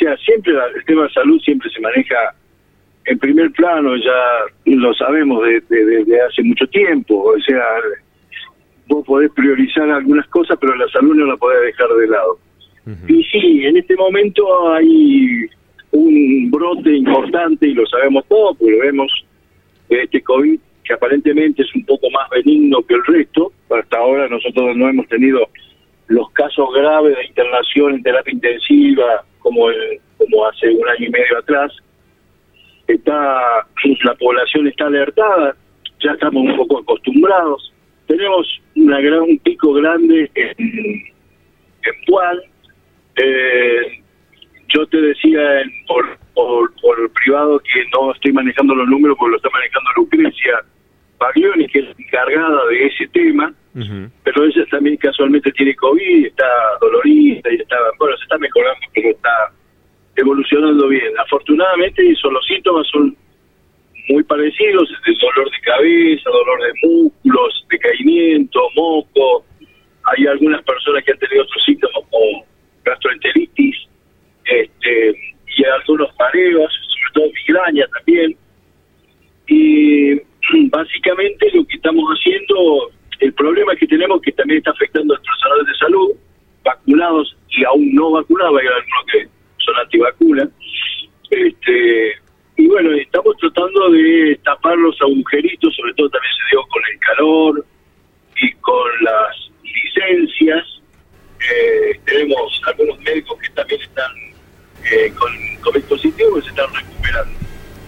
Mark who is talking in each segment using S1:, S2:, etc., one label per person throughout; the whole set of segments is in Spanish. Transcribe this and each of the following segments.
S1: sea, siempre el tema de salud siempre se maneja en primer plano, ya lo sabemos desde hace mucho tiempo, o sea, vos podés priorizar algunas cosas, pero la salud no la podés dejar de lado. Y sí, en este momento hay un brote importante y lo sabemos todos, porque vemos este COVID, que aparentemente es un poco más benigno que el resto, hasta ahora nosotros no hemos tenido los casos graves de internación en terapia intensiva como, como hace un año y medio atrás. Está, la población está alertada, ya estamos un poco acostumbrados. Tenemos una gran, un pico grande en, en Puan. Eh, yo te decía en, por, por, por privado que no estoy manejando los números porque lo está manejando Lucrecia Baglioni, que es encargada de ese tema, pero ella también casualmente tiene COVID, está dolorida y está, bueno, se está mejorando, pero está evolucionando bien. Afortunadamente, eso, los síntomas son muy parecidos, dolor de cabeza, dolor de músculos, decaimiento, moco. Hay algunas personas que han tenido otros síntomas como gastroenteritis este, y algunos mareos, sobre todo migraña también. Y básicamente lo que estamos haciendo, el problema que tenemos que también está afectando a nuestros salarios de salud, vacunados y aún no vacunados, hay algunos que son antivacunas. Este, y bueno, estamos tratando de tapar los agujeritos, sobre todo también se dio con el calor y con las licencias. Eh, tenemos algunos médicos que también están eh, con COVID positivo y se están recuperando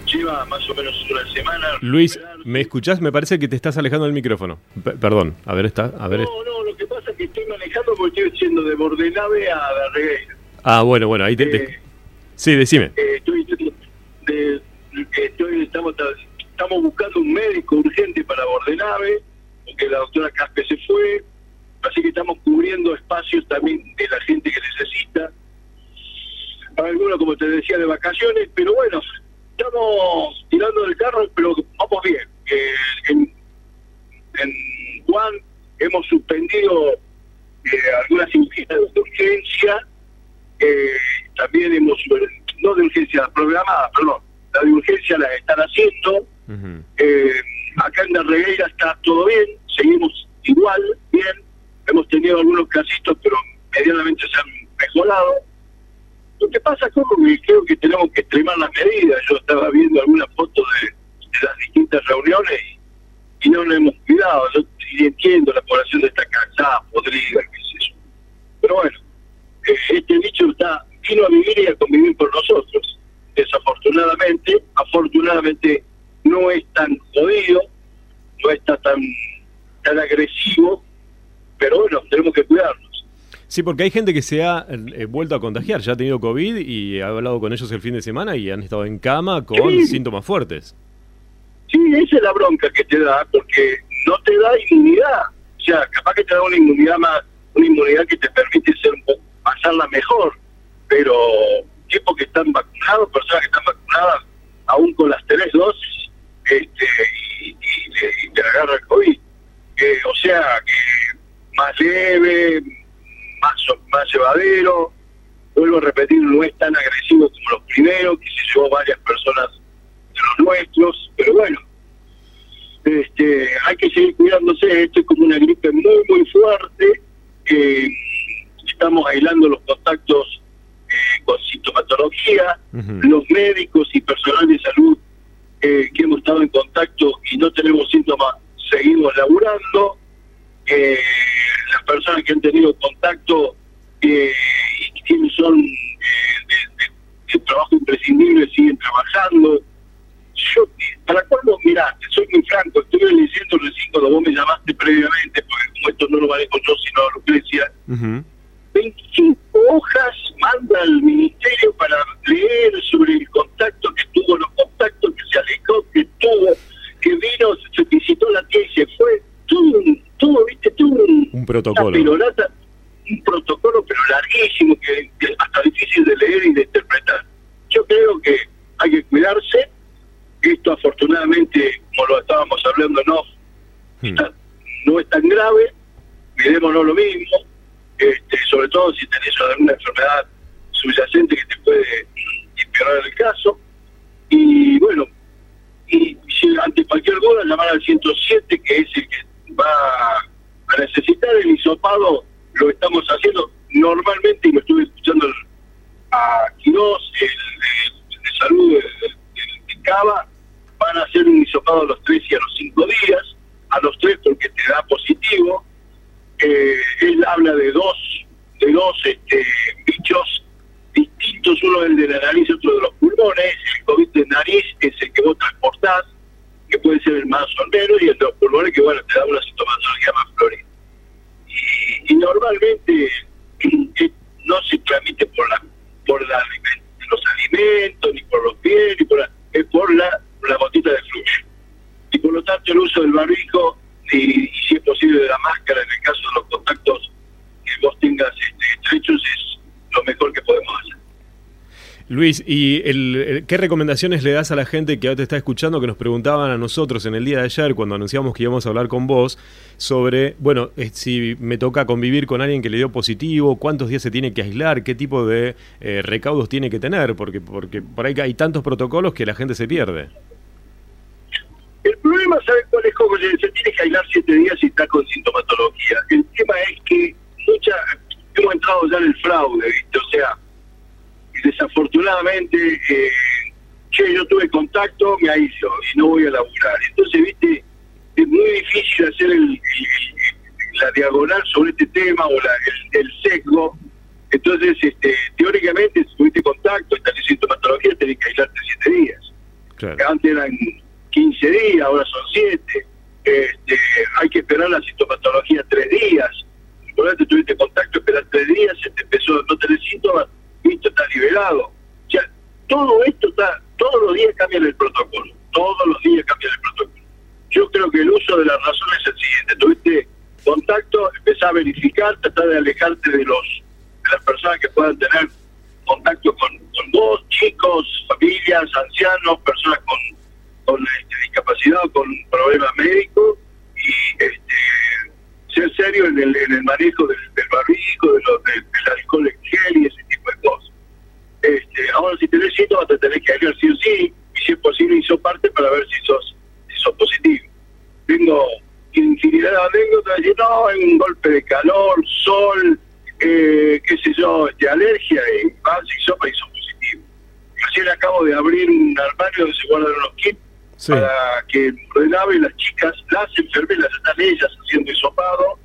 S1: lleva más o menos una semana.
S2: Luis, ¿me escuchás? Me parece que te estás alejando del micrófono. perdón, a ver, está. A ver,
S1: no, no, lo que pasa es que estoy manejando porque estoy yendo de Bordenave a la Regueira.
S2: Ah, bueno, bueno, ahí te. Eh, sí, decime.
S1: Eh, estoy, estoy, estamos, estamos buscando un médico urgente para Bordenave, porque la doctora Caspe se fue. Así que estamos cubriendo espacios también de la gente que necesita. Algunos, como te decía, de vacaciones, pero bueno, estamos tirando del carro, pero vamos bien. Eh, en, en Juan hemos suspendido eh, algunas cirugías de urgencia, eh, también hemos, no de urgencia programada, perdón, la de urgencia la están haciendo. acá en la regueira está todo bien, seguimos igual, bien. Hemos tenido algunos casitos, pero medianamente se han mejorado lo que pasa es que creo que tenemos que extremar las medidas. Yo estaba viendo algunas fotos de, las distintas reuniones y, no nos hemos cuidado. Yo entiendo, la población está cansada, podrida, qué sé yo. Pero bueno, eh, este bicho está vino a vivir y a convivir con nosotros. Desafortunadamente, afortunadamente no es tan jodido, no está tan, tan agresivo, pero bueno, tenemos que cuidarnos.
S2: Sí, porque hay gente que se ha eh, vuelto a contagiar, ya ha tenido COVID y ha hablado con ellos el fin de semana y han estado en cama con síntomas fuertes.
S1: Sí, esa es la bronca que te da, porque no te da inmunidad. O sea, capaz que te da una inmunidad más, una inmunidad que te permite ser un poco, pasarla mejor, pero tipos que están vacunados, personas que están vacunadas, aún con las tres dosis, este, y, te agarra el COVID. o sea, que más leve, más, más llevadero. Vuelvo a repetir, no es tan agresivo como los primeros, que se llevó varias personas de los nuestros, pero bueno, este, hay que seguir cuidándose. Esto es como una gripe muy, muy fuerte. que estamos aislando los contactos eh, con sintomatología. Los médicos y personal de salud eh, que hemos estado en contacto y no tenemos síntomas, seguimos laburando. Eh, las personas que han tenido contacto eh, y que son eh, de, trabajo imprescindible siguen trabajando. Yo, ¿para cuándo? Mirá, soy muy franco, estuve leyendo recién cuando vos me llamaste previamente, porque como esto no lo manejo yo, sino Lucrecia, 25 protocolo. Pirolata,
S2: un protocolo,
S1: pero larguísimo, que, que hasta difícil de leer y de interpretar. Yo creo que hay que cuidarse. Esto, afortunadamente, como lo estábamos hablando, no, hmm. no es tan grave. Cuidémonos lo mismo. Este, sobre todo si tenés alguna enfermedad subyacente que te puede empeorar el caso. Y bueno, y ante cualquier duda, llamar al 107, que es el lo estamos haciendo normalmente, y lo estuve escuchando a Quirós, el, de salud de, Cava, van a hacer un hisopado a los 3 y a los 5 días, a los 3 porque te da positivo. Eh, él habla de dos, de dos este, bichos distintos, uno el de la nariz, otro de los pulmones. El COVID de nariz es el que vos transportás, que puede ser el más o menos, y el de los pulmones que, bueno, te da una sintomatología más Y, normalmente eh, no se transmite por la por la, los alimentos, ni por los pies, ni por la, es por la, la gotita de flujo. Y por lo tanto el uso del barbijo y, si es posible de la máscara en el caso de los contactos que vos tengas este, estrechos es lo mejor que podemos hacer.
S2: Luis, ¿y el, qué recomendaciones le das a la gente que ahora te está escuchando, que nos preguntaban a nosotros en el día de ayer, cuando anunciamos que íbamos a hablar con vos, sobre, bueno, eh, si me toca convivir con alguien que le dio positivo, cuántos días se tiene que aislar, qué tipo de eh, recaudos tiene que tener, porque, porque por ahí hay tantos protocolos que la gente se pierde.
S1: El problema, ¿sabes cuál es? Como se, tiene que aislar siete días y está con sintomatología. El tema es que mucha, hemos entrado ya en el fraude, desafortunadamente, eh, yo tuve contacto, me aíslo y no voy a laburar. Entonces, viste, es muy difícil hacer el, la diagonal sobre este tema o la, el, sesgo. Entonces, este, teóricamente, si tuviste contacto y tenés sintomatología, tenés que aislarte siete días. Antes eran 15 días, ahora son siete. Este, hay que esperar la sintomatología tres días. Si tuviste contacto, esperar tres días, se te empezó a no tener síntomas, esto está liberado. Todo esto está, todos los días cambian el protocolo, todos los días cambian el protocolo. Yo creo que el uso de la razón es el siguiente, tuviste contacto, empezá a verificar, tratar de alejarte de los de las personas que puedan tener contacto con, con vos, chicos, familias, ancianos, personas con, con este, discapacidad o con problemas médicos y este, ser serio en el, en el manejo del, del de del, alcohol en gel y ese este, ahora, te tenés que aislar sí o sí, y si es posible, hizo parte para ver si sos, si sos positivo. Tengo infinidad de anécdotas, decir, no, hay un golpe de calor, sol, eh, qué sé yo, de alergia, y vas y sopa y sos positivo. Recién acabo de abrir un armario donde se guardan unos kits para que relaven las chicas, las enfermeras, están ellas haciendo hisopado,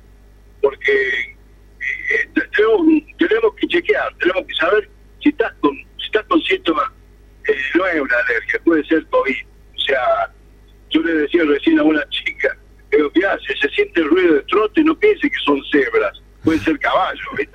S1: porque eh, tenemos, tenemos que chequear, tenemos que saber puede ser COVID. O sea, yo le decía recién a una chica, digo, ¿qué hace? Se siente el ruido de trote, no piense que son cebras, puede ser caballo ¿viste?